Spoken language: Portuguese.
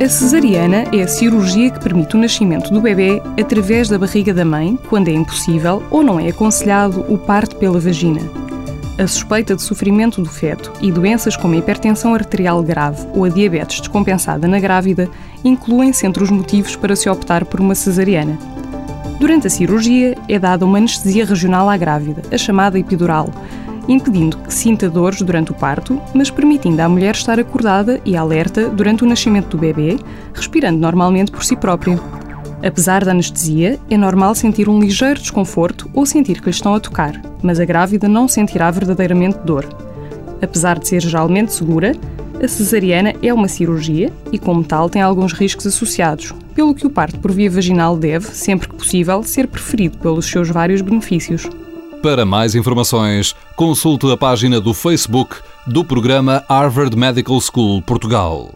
A cesariana é a cirurgia que permite o nascimento do bebê através da barriga da mãe, quando é impossível ou não é aconselhado o parto pela vagina. A suspeita de sofrimento do feto e doenças como a hipertensão arterial grave ou a diabetes descompensada na grávida incluem-se entre os motivos para se optar por uma cesariana. Durante a cirurgia é dada uma anestesia regional à grávida, a chamada epidural, impedindo que sinta dores durante o parto, mas permitindo à mulher estar acordada e alerta durante o nascimento do bebê, respirando normalmente por si própria. Apesar da anestesia, é normal sentir um ligeiro desconforto ou sentir que lhe estão a tocar, mas a grávida não sentirá verdadeiramente dor. Apesar de ser geralmente segura, a cesariana é uma cirurgia e, como tal, tem alguns riscos associados, pelo que o parto por via vaginal deve, sempre que possível, ser preferido pelos seus vários benefícios. Para mais informações, consulte a página do Facebook do programa Harvard Medical School Portugal.